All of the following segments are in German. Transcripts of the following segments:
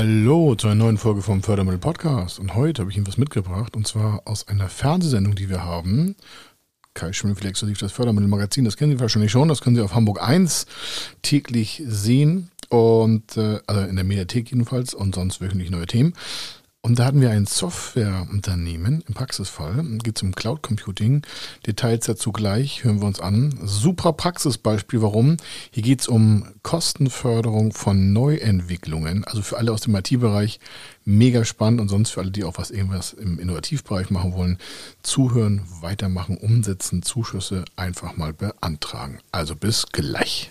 Hallo zu einer neuen Folge vom Fördermittel Podcast. Und heute habe ich Ihnen was mitgebracht und zwar aus einer Fernsehsendung, die wir haben. Kai Schmidt, exklusiv das Fördermittel Magazin, das kennen Sie wahrscheinlich schon. Das können Sie auf Hamburg 1 täglich sehen und äh, also in der Mediathek jedenfalls und sonst wöchentlich neue Themen. Und da hatten wir ein Softwareunternehmen im Praxisfall, geht es um Cloud Computing. Details dazu gleich, hören wir uns an. Super Praxisbeispiel, warum? Hier geht es um Kostenförderung von Neuentwicklungen, also für alle aus dem IT-Bereich mega spannend und sonst für alle, die auch was irgendwas im Innovativbereich machen wollen, zuhören, weitermachen, umsetzen, Zuschüsse einfach mal beantragen. Also bis gleich.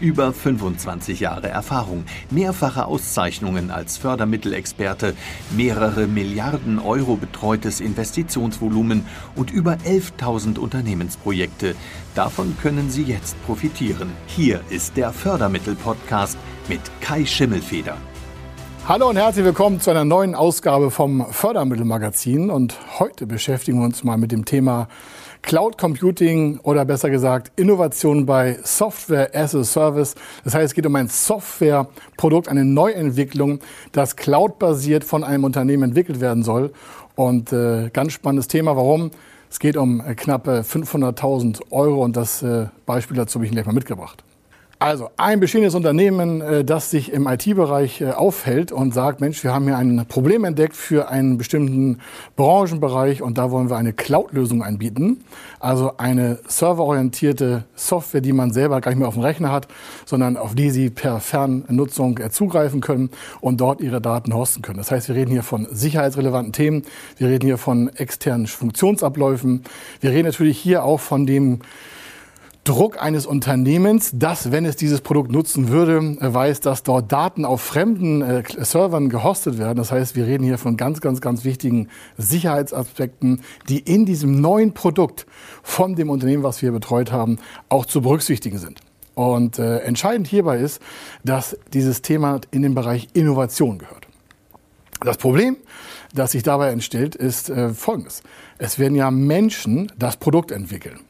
Über 25 Jahre Erfahrung, mehrfache Auszeichnungen als Fördermittelexperte, mehrere Milliarden Euro betreutes Investitionsvolumen und über 11.000 Unternehmensprojekte. Davon können Sie jetzt profitieren. Hier ist der Fördermittel-Podcast mit Kai Schimmelfeder. Hallo und herzlich willkommen zu einer neuen Ausgabe vom Fördermittelmagazin. Und heute beschäftigen wir uns mal mit dem Thema Cloud Computing oder besser gesagt Innovation bei Software as a Service. Das heißt, es geht um ein Softwareprodukt, eine Neuentwicklung, das cloud-basiert von einem Unternehmen entwickelt werden soll. Und äh, ganz spannendes Thema. Warum? Es geht um äh, knappe 500.000 Euro und das äh, Beispiel dazu habe ich gleich mal mitgebracht. Also ein bestehendes Unternehmen, äh, das sich im IT-Bereich äh, aufhält und sagt, Mensch, wir haben hier ein Problem entdeckt für einen bestimmten Branchenbereich und da wollen wir eine Cloud-Lösung anbieten. Also eine serverorientierte Software, die man selber gar nicht mehr auf dem Rechner hat, sondern auf die Sie per Fernnutzung äh, zugreifen können und dort Ihre Daten hosten können. Das heißt, wir reden hier von sicherheitsrelevanten Themen, wir reden hier von externen Funktionsabläufen, wir reden natürlich hier auch von dem Druck eines Unternehmens, das, wenn es dieses Produkt nutzen würde, weiß, dass dort Daten auf fremden äh, Servern gehostet werden. Das heißt, wir reden hier von ganz, ganz, ganz wichtigen Sicherheitsaspekten, die in diesem neuen Produkt von dem Unternehmen, was wir betreut haben, auch zu berücksichtigen sind. Und äh, entscheidend hierbei ist, dass dieses Thema in den Bereich Innovation gehört. Das Problem, das sich dabei entstellt, ist äh, folgendes. Es werden ja Menschen das Produkt entwickeln.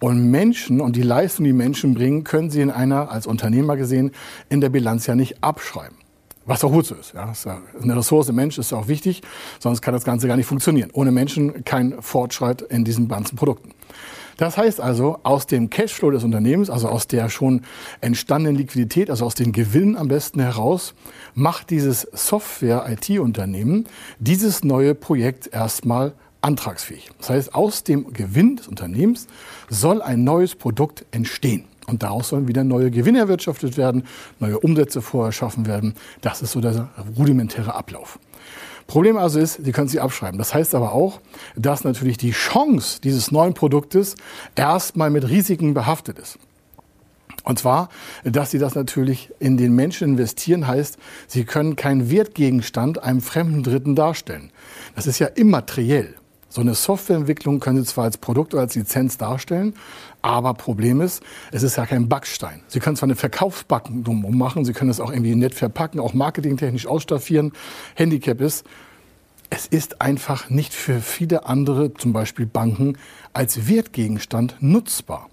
Und Menschen und die Leistung, die Menschen bringen, können sie in einer, als Unternehmer gesehen, in der Bilanz ja nicht abschreiben. Was auch gut so ist. Ja. eine Ressource Mensch ist auch wichtig, sonst kann das Ganze gar nicht funktionieren. Ohne Menschen kein Fortschritt in diesen ganzen Produkten. Das heißt also, aus dem Cashflow des Unternehmens, also aus der schon entstandenen Liquidität, also aus den Gewinnen am besten heraus, macht dieses Software-IT-Unternehmen dieses neue Projekt erstmal antragsfähig. Das heißt, aus dem Gewinn des Unternehmens soll ein neues Produkt entstehen. Und daraus sollen wieder neue Gewinne erwirtschaftet werden, neue Umsätze vorher werden. Das ist so der rudimentäre Ablauf. Problem also ist, Sie können sie abschreiben. Das heißt aber auch, dass natürlich die Chance dieses neuen Produktes erstmal mit Risiken behaftet ist. Und zwar, dass Sie das natürlich in den Menschen investieren, heißt, Sie können keinen Wertgegenstand einem fremden Dritten darstellen. Das ist ja immateriell. So eine Softwareentwicklung können Sie zwar als Produkt oder als Lizenz darstellen, aber Problem ist, es ist ja kein Backstein. Sie können zwar eine Verkaufsbacken drumherum machen, Sie können es auch irgendwie nett verpacken, auch marketingtechnisch ausstaffieren. Handicap ist, es ist einfach nicht für viele andere, zum Beispiel Banken, als Wertgegenstand nutzbar.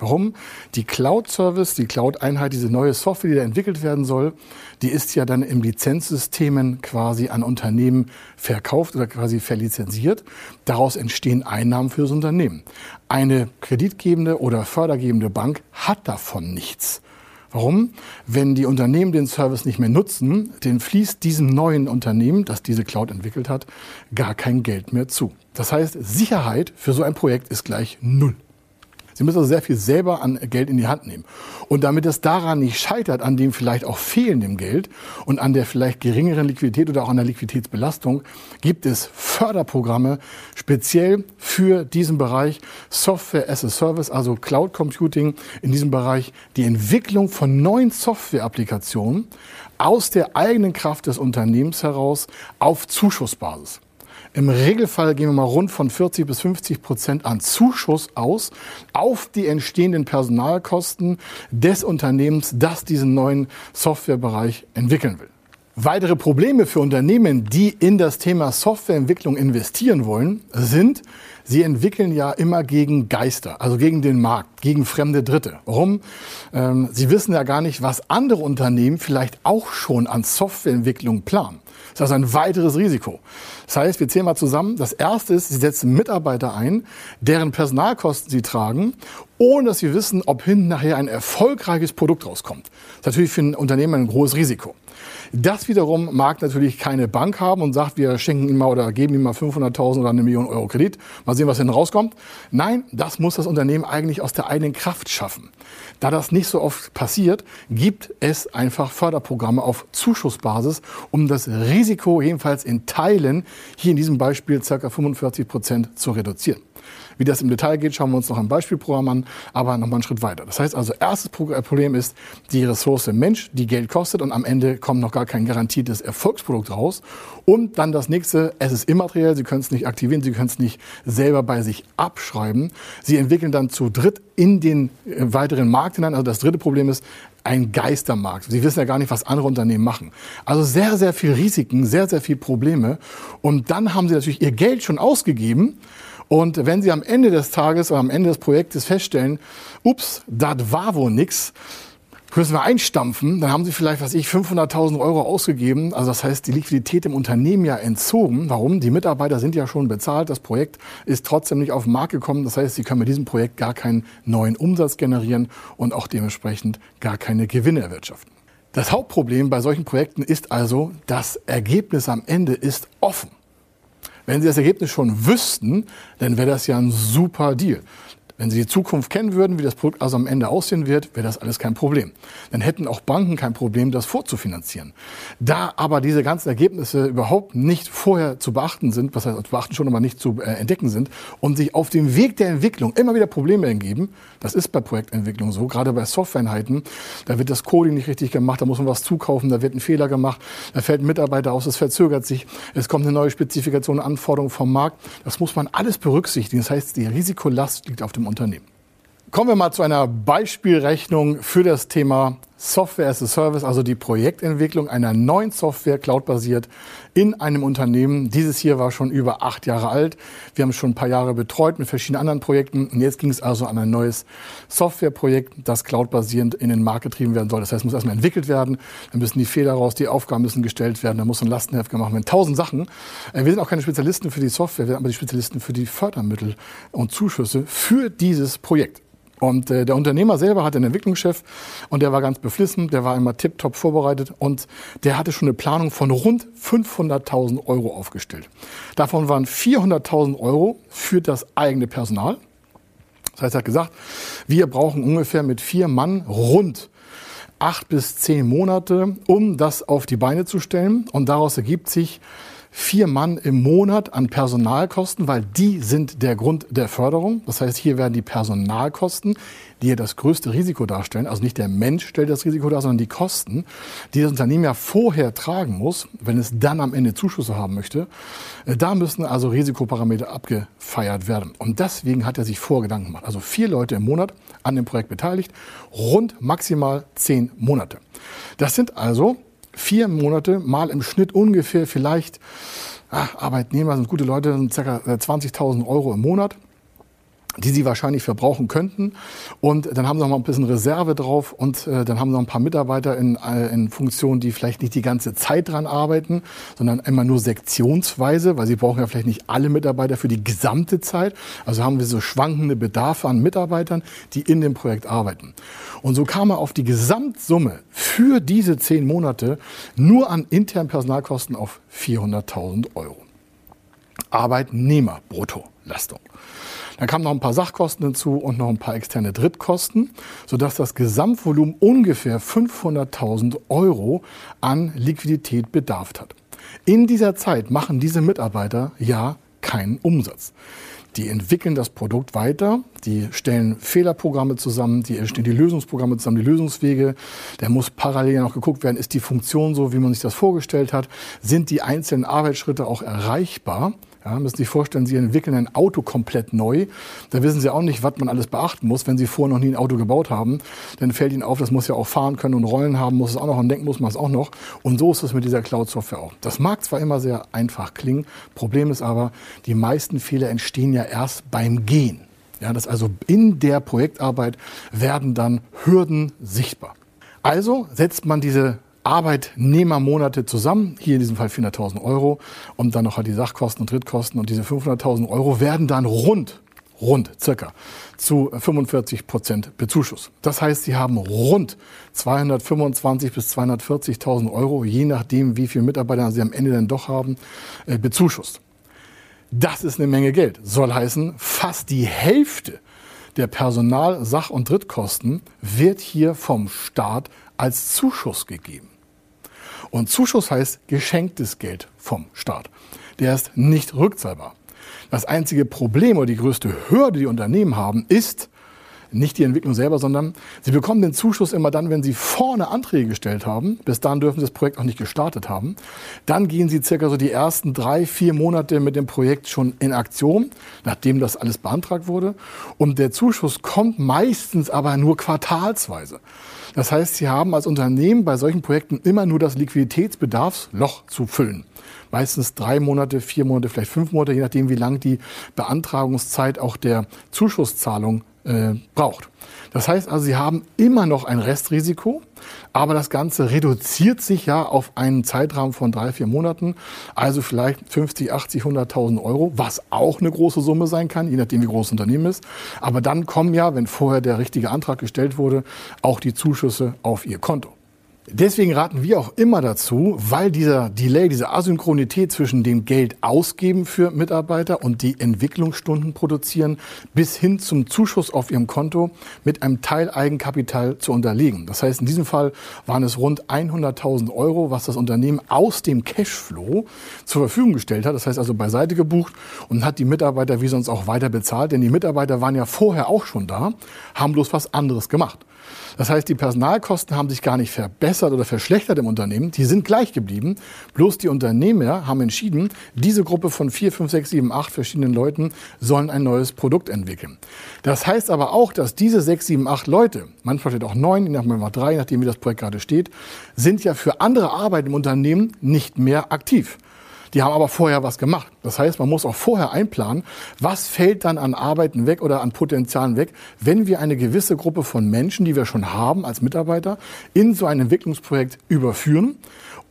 Warum? Die Cloud-Service, die Cloud-Einheit, diese neue Software, die da entwickelt werden soll, die ist ja dann im Lizenzsystemen quasi an Unternehmen verkauft oder quasi verlizenziert. Daraus entstehen Einnahmen für das Unternehmen. Eine kreditgebende oder fördergebende Bank hat davon nichts. Warum? Wenn die Unternehmen den Service nicht mehr nutzen, den fließt diesem neuen Unternehmen, das diese Cloud entwickelt hat, gar kein Geld mehr zu. Das heißt, Sicherheit für so ein Projekt ist gleich null. Sie müssen also sehr viel selber an Geld in die Hand nehmen. Und damit es daran nicht scheitert, an dem vielleicht auch fehlenden Geld und an der vielleicht geringeren Liquidität oder auch an der Liquiditätsbelastung, gibt es Förderprogramme speziell für diesen Bereich Software as a Service, also Cloud Computing in diesem Bereich, die Entwicklung von neuen Software-Applikationen aus der eigenen Kraft des Unternehmens heraus auf Zuschussbasis. Im Regelfall gehen wir mal rund von 40 bis 50 Prozent an Zuschuss aus auf die entstehenden Personalkosten des Unternehmens, das diesen neuen Softwarebereich entwickeln will. Weitere Probleme für Unternehmen, die in das Thema Softwareentwicklung investieren wollen, sind, sie entwickeln ja immer gegen Geister, also gegen den Markt, gegen fremde Dritte. Warum? Ähm, sie wissen ja gar nicht, was andere Unternehmen vielleicht auch schon an Softwareentwicklung planen. Das ist ein weiteres Risiko. Das heißt, wir zählen mal zusammen. Das erste ist, Sie setzen Mitarbeiter ein, deren Personalkosten Sie tragen, ohne dass Sie wissen, ob hinten nachher ein erfolgreiches Produkt rauskommt. Das ist natürlich für ein Unternehmen ein großes Risiko. Das wiederum mag natürlich keine Bank haben und sagt, wir schenken ihm mal oder geben ihm mal 500.000 oder eine Million Euro Kredit. Mal sehen, was hinten rauskommt. Nein, das muss das Unternehmen eigentlich aus der eigenen Kraft schaffen. Da das nicht so oft passiert, gibt es einfach Förderprogramme auf Zuschussbasis, um das Risiko jedenfalls in Teilen, hier in diesem Beispiel ca. 45 Prozent, zu reduzieren. Wie das im Detail geht, schauen wir uns noch ein Beispielprogramm an, aber nochmal einen Schritt weiter. Das heißt also, erstes äh, Problem ist die Ressource Mensch, die Geld kostet und am Ende kommt noch gar kein garantiertes Erfolgsprodukt raus. Und dann das nächste, es ist immateriell, Sie können es nicht aktivieren, Sie können es nicht selber bei sich abschreiben. Sie entwickeln dann zu dritt in den äh, weiteren Markt hinein. Also das dritte Problem ist, ein Geistermarkt. Sie wissen ja gar nicht, was andere Unternehmen machen. Also sehr, sehr viel Risiken, sehr, sehr viel Probleme. Und dann haben Sie natürlich Ihr Geld schon ausgegeben und wenn Sie am Ende des Tages oder am Ende des Projektes feststellen, ups, das war wohl nix, müssen wir einstampfen, dann haben Sie vielleicht, was ich, 500.000 Euro ausgegeben. Also das heißt, die Liquidität im Unternehmen ja entzogen. Warum? Die Mitarbeiter sind ja schon bezahlt. Das Projekt ist trotzdem nicht auf den Markt gekommen. Das heißt, Sie können mit diesem Projekt gar keinen neuen Umsatz generieren und auch dementsprechend gar keine Gewinne erwirtschaften. Das Hauptproblem bei solchen Projekten ist also, das Ergebnis am Ende ist offen. Wenn Sie das Ergebnis schon wüssten, dann wäre das ja ein super Deal. Wenn Sie die Zukunft kennen würden, wie das Produkt also am Ende aussehen wird, wäre das alles kein Problem. Dann hätten auch Banken kein Problem, das vorzufinanzieren. Da aber diese ganzen Ergebnisse überhaupt nicht vorher zu beachten sind, was heißt zu beachten schon, aber nicht zu äh, entdecken sind und sich auf dem Weg der Entwicklung immer wieder Probleme ergeben, das ist bei Projektentwicklung so, gerade bei Softwareeinheiten, da wird das Coding nicht richtig gemacht, da muss man was zukaufen, da wird ein Fehler gemacht, da fällt ein Mitarbeiter aus, es verzögert sich, es kommt eine neue Spezifikation, eine Anforderung vom Markt. Das muss man alles berücksichtigen. Das heißt, die Risikolast liegt auf dem Unternehmen. Kommen wir mal zu einer Beispielrechnung für das Thema Software as a Service, also die Projektentwicklung einer neuen Software, cloudbasiert, in einem Unternehmen. Dieses hier war schon über acht Jahre alt. Wir haben es schon ein paar Jahre betreut mit verschiedenen anderen Projekten. Und jetzt ging es also an ein neues Softwareprojekt, das cloudbasierend in den Markt getrieben werden soll. Das heißt, es muss erstmal entwickelt werden, dann müssen die Fehler raus, die Aufgaben müssen gestellt werden, dann muss ein Lastenheft gemacht werden. Tausend Sachen. Äh, wir sind auch keine Spezialisten für die Software, wir sind aber die Spezialisten für die Fördermittel und Zuschüsse für dieses Projekt. Und äh, der Unternehmer selber hatte einen Entwicklungschef und der war ganz beflissen, der war immer tiptop vorbereitet und der hatte schon eine Planung von rund 500.000 Euro aufgestellt. Davon waren 400.000 Euro für das eigene Personal. Das heißt, er hat gesagt, wir brauchen ungefähr mit vier Mann rund acht bis zehn Monate, um das auf die Beine zu stellen. Und daraus ergibt sich vier Mann im Monat an Personalkosten, weil die sind der Grund der Förderung. Das heißt, hier werden die Personalkosten, die ja das größte Risiko darstellen, also nicht der Mensch stellt das Risiko dar, sondern die Kosten, die das Unternehmen ja vorher tragen muss, wenn es dann am Ende Zuschüsse haben möchte. Äh, da müssen also Risikoparameter abgefeiert werden. Und deswegen hat er sich Vorgedanken gemacht. Also vier Leute im Monat an dem Projekt beteiligt, rund maximal zehn Monate. Das sind also vier Monate mal im Schnitt ungefähr vielleicht, ach, Arbeitnehmer sind gute Leute, sind ca. 20.000 Euro im Monat die sie wahrscheinlich verbrauchen könnten. Und dann haben sie noch mal ein bisschen Reserve drauf und äh, dann haben sie noch ein paar Mitarbeiter in, äh, in Funktionen, die vielleicht nicht die ganze Zeit dran arbeiten, sondern immer nur sektionsweise, weil sie brauchen ja vielleicht nicht alle Mitarbeiter für die gesamte Zeit. Also haben wir so schwankende Bedarfe an Mitarbeitern, die in dem Projekt arbeiten. Und so kam er auf die Gesamtsumme für diese zehn Monate nur an internen Personalkosten auf 400.000 Euro. Arbeitnehmer brutto. Vorbelastung. Dann kamen noch ein paar Sachkosten hinzu und noch ein paar externe Drittkosten, sodass das Gesamtvolumen ungefähr 500.000 Euro an Liquidität bedarf hat. In dieser Zeit machen diese Mitarbeiter ja keinen Umsatz. Die entwickeln das Produkt weiter, die stellen Fehlerprogramme zusammen, die stellen die Lösungsprogramme zusammen, die Lösungswege. Da muss parallel noch geguckt werden, ist die Funktion so, wie man sich das vorgestellt hat? Sind die einzelnen Arbeitsschritte auch erreichbar? Ja, müssen Sie sich vorstellen, Sie entwickeln ein Auto komplett neu. Da wissen Sie auch nicht, was man alles beachten muss, wenn Sie vorher noch nie ein Auto gebaut haben. Dann fällt Ihnen auf, das muss ja auch fahren können und Rollen haben, muss es auch noch und denken muss man es auch noch. Und so ist es mit dieser Cloud-Software auch. Das mag zwar immer sehr einfach klingen, Problem ist aber, die meisten Fehler entstehen ja erst beim Gehen. Ja, das also in der Projektarbeit werden dann Hürden sichtbar. Also setzt man diese Arbeitnehmermonate zusammen, hier in diesem Fall 400.000 Euro und dann noch halt die Sachkosten und Drittkosten und diese 500.000 Euro werden dann rund, rund circa zu 45 Prozent Bezuschuss. Das heißt, Sie haben rund 225 bis 240.000 Euro, je nachdem, wie viele Mitarbeiter Sie am Ende dann doch haben, äh, bezuschusst. Das ist eine Menge Geld. Soll heißen, fast die Hälfte der Personal-, Sach- und Drittkosten wird hier vom Staat als Zuschuss gegeben. Und Zuschuss heißt geschenktes Geld vom Staat. Der ist nicht rückzahlbar. Das einzige Problem oder die größte Hürde, die Unternehmen haben, ist, nicht die Entwicklung selber, sondern sie bekommen den Zuschuss immer dann, wenn sie vorne Anträge gestellt haben. Bis dann dürfen sie das Projekt auch nicht gestartet haben. Dann gehen sie circa so die ersten drei, vier Monate mit dem Projekt schon in Aktion, nachdem das alles beantragt wurde. Und der Zuschuss kommt meistens aber nur quartalsweise. Das heißt, Sie haben als Unternehmen bei solchen Projekten immer nur das Liquiditätsbedarfsloch zu füllen. Meistens drei Monate, vier Monate, vielleicht fünf Monate, je nachdem, wie lang die Beantragungszeit auch der Zuschusszahlung äh, braucht. Das heißt also, Sie haben immer noch ein Restrisiko, aber das Ganze reduziert sich ja auf einen Zeitrahmen von drei, vier Monaten, also vielleicht 50, 80, 100.000 Euro, was auch eine große Summe sein kann, je nachdem, wie groß das Unternehmen ist. Aber dann kommen ja, wenn vorher der richtige Antrag gestellt wurde, auch die Zuschüsse auf Ihr Konto. Deswegen raten wir auch immer dazu, weil dieser Delay, diese Asynchronität zwischen dem Geld ausgeben für Mitarbeiter und die Entwicklungsstunden produzieren bis hin zum Zuschuss auf ihrem Konto mit einem Teil Eigenkapital zu unterlegen. Das heißt, in diesem Fall waren es rund 100.000 Euro, was das Unternehmen aus dem Cashflow zur Verfügung gestellt hat. Das heißt also beiseite gebucht und hat die Mitarbeiter wie sonst auch weiter bezahlt, denn die Mitarbeiter waren ja vorher auch schon da, haben bloß was anderes gemacht. Das heißt, die Personalkosten haben sich gar nicht verbessert oder verschlechtert im Unternehmen. Die sind gleich geblieben. Bloß die Unternehmer haben entschieden, diese Gruppe von vier, fünf, sechs, sieben, acht verschiedenen Leuten sollen ein neues Produkt entwickeln. Das heißt aber auch, dass diese sechs, sieben, acht Leute, manchmal steht auch neun, manchmal drei, nachdem wie das Projekt gerade steht, sind ja für andere Arbeit im Unternehmen nicht mehr aktiv. Die haben aber vorher was gemacht. Das heißt, man muss auch vorher einplanen, was fällt dann an Arbeiten weg oder an Potenzialen weg, wenn wir eine gewisse Gruppe von Menschen, die wir schon haben als Mitarbeiter, in so ein Entwicklungsprojekt überführen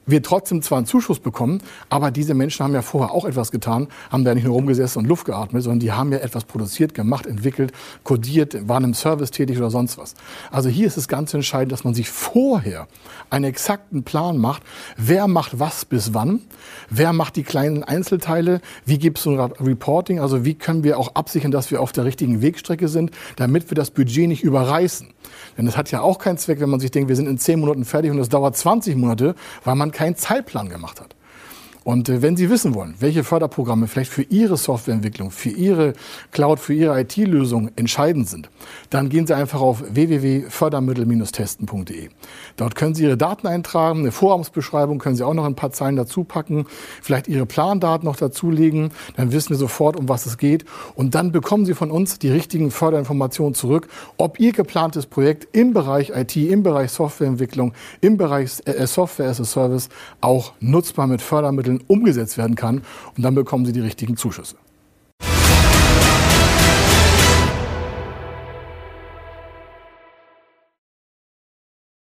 wir trotzdem zwar einen Zuschuss bekommen, aber diese Menschen haben ja vorher auch etwas getan, haben da nicht nur rumgesessen und Luft geatmet, sondern die haben ja etwas produziert, gemacht, entwickelt, kodiert, waren im Service tätig oder sonst was. Also hier ist es ganz entscheidend, dass man sich vorher einen exakten Plan macht, wer macht was bis wann, wer macht die kleinen Einzelteile, wie gibt es so ein Reporting, also wie können wir auch absichern, dass wir auf der richtigen Wegstrecke sind, damit wir das Budget nicht überreißen. Denn es hat ja auch keinen Zweck, wenn man sich denkt, wir sind in zehn Monaten fertig und es dauert 20 Monate, weil man keinen Zeitplan gemacht hat. Und äh, wenn Sie wissen wollen, welche Förderprogramme vielleicht für Ihre Softwareentwicklung, für Ihre Cloud, für Ihre IT-Lösung entscheidend sind, dann gehen Sie einfach auf www.fördermittel-testen.de. Dort können Sie Ihre Daten eintragen, eine Vorhabensbeschreibung können Sie auch noch ein paar Zeilen dazu packen, vielleicht Ihre Plandaten noch dazulegen, dann wissen wir sofort, um was es geht. Und dann bekommen Sie von uns die richtigen Förderinformationen zurück, ob Ihr geplantes Projekt im Bereich IT, im Bereich Softwareentwicklung, im Bereich äh, Software as a Service auch nutzbar mit Fördermitteln umgesetzt werden kann. Und dann bekommen Sie die richtigen Zuschüsse.